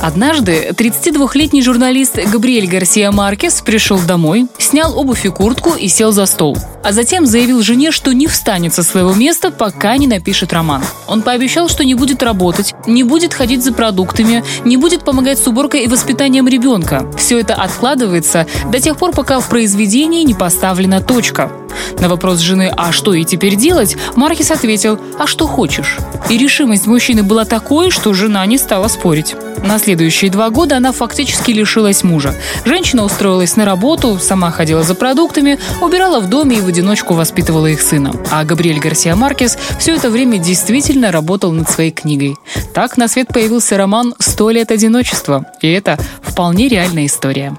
Однажды 32-летний журналист Габриэль Гарсия Маркес пришел домой, снял обувь и куртку и сел за стол. А затем заявил жене, что не встанет со своего места, пока не напишет роман. Он пообещал, что не будет работать, не будет ходить за продуктами, не будет помогать с уборкой и воспитанием ребенка. Все это откладывается до тех пор, пока в произведении не поставлена точка. На вопрос жены «А что и теперь делать?» Маркес ответил «А что хочешь?». И решимость мужчины была такой, что жена не стала спорить. На следующие два года она фактически лишилась мужа. Женщина устроилась на работу, сама ходила за продуктами, убирала в доме и в одиночку воспитывала их сына. А Габриэль Гарсия Маркес все это время действительно работал над своей книгой. Так на свет появился роман «Сто лет одиночества». И это вполне реальная история.